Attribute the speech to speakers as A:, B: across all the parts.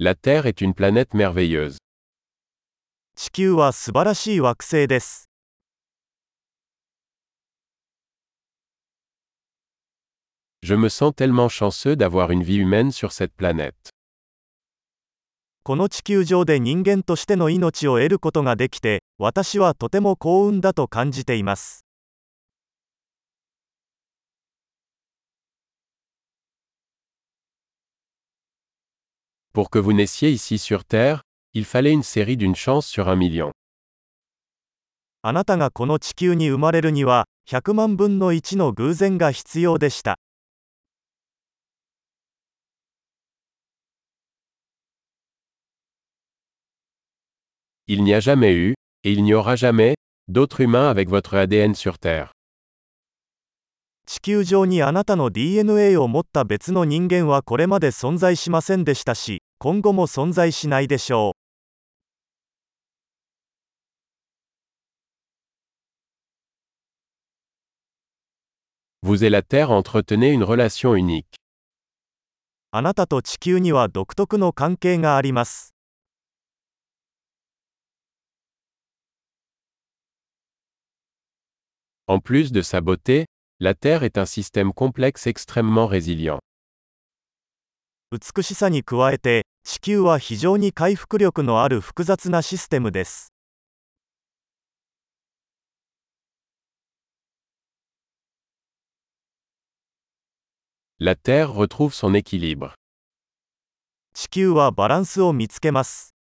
A: La Terre est une planète merveilleuse.
B: 地球は素晴らしい惑星です。
A: Je me sens tellement chanceux d'avoir une vie humaine sur cette planète.
B: この地球上で人間としての命を得ることができて、私はとても幸運だと感じています。
A: Pour que vous naissiez ici sur Terre, il fallait une série d'une chance sur un million.
B: あなたがこの地球に生まれるには、100万分の1の偶然が必要でした。
A: Il n'y a jamais eu, et il n'y aura jamais, d'autres humains avec votre ADN sur Terre.
B: 地球上にあなたの DNA を持った別の人間はこれまで存在しませんでしたし、今後も存在しないでしょう。あなたと地球には独特の関係があります。
A: En plus de sa beauté, la Terre est un système complexe extrêmement résilient.
B: 美しさに加えて、地球は非常に回復力のある複雑なシステムです。
A: La Terre retrouve son équilibre.
B: 地球はバランスを見つけます。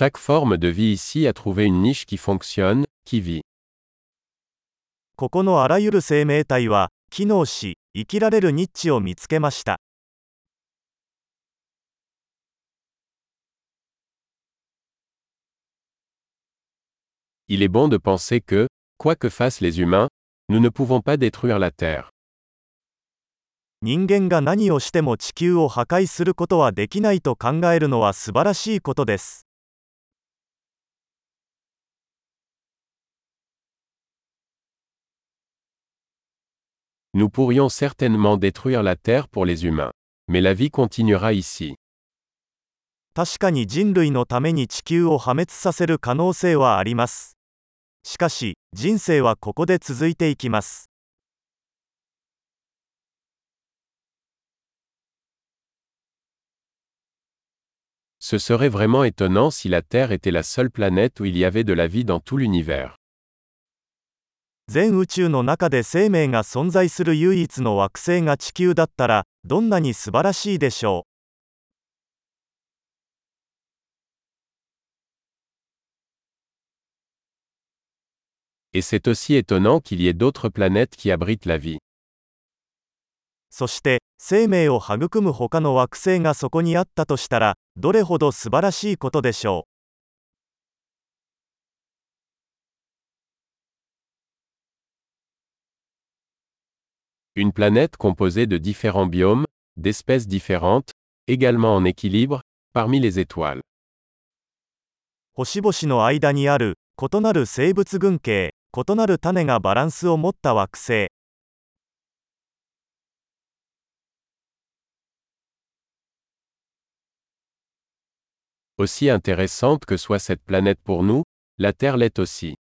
A: Chaque forme de vie ici a trouvé une niche qui fonctionne, qui vit.
B: ここのあらゆる生命体は、機能し、生きられるニッチを見つけました。
A: Il est bon de penser que, quoi que fassent les humains, nous ne pouvons pas détruire la Terre.
B: 人間が何をしても地球を破壊することはできないと考えるのは素晴らしいことです。
A: Nous pourrions certainement détruire la Terre pour les humains. Mais la vie continuera ici.
B: 確かに人類のために地球を破滅させる可能性はあります。しかし、人生はここで続いていきます。
A: Ce serait vraiment étonnant si la Terre était la seule planète où il y avait de la vie dans tout l'univers.
B: 全宇宙の中で生命が存在する唯一の惑星が地球だったら、どんなに素晴らしいでしょ.う？そして、生命を育む他の惑星がそこにあったとしたら、どれほど素晴らしいことでしょ
A: Une planète composée de différents biomes, d'espèces différentes, également en équilibre, parmi les étoiles.
B: う。星々の間にある、異なる生物群系、異なる種がバランスを持った惑星。
A: Aussi intéressante que soit cette planète pour nous, la Terre l'est aussi.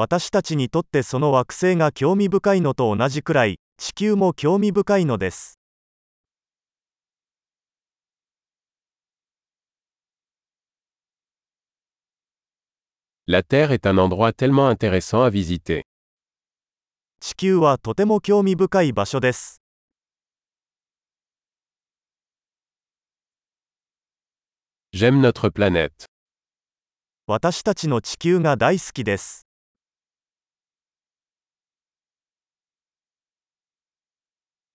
B: 私たちにとってその惑星が興味深いのと同じくらい、地球も興味深いのです。
A: La Terre est un endroit tellement intéressant à visiter.
B: 地球はとても興味深い場所です。
A: J'aime notre planète.
B: 私たちの地球が大好きです。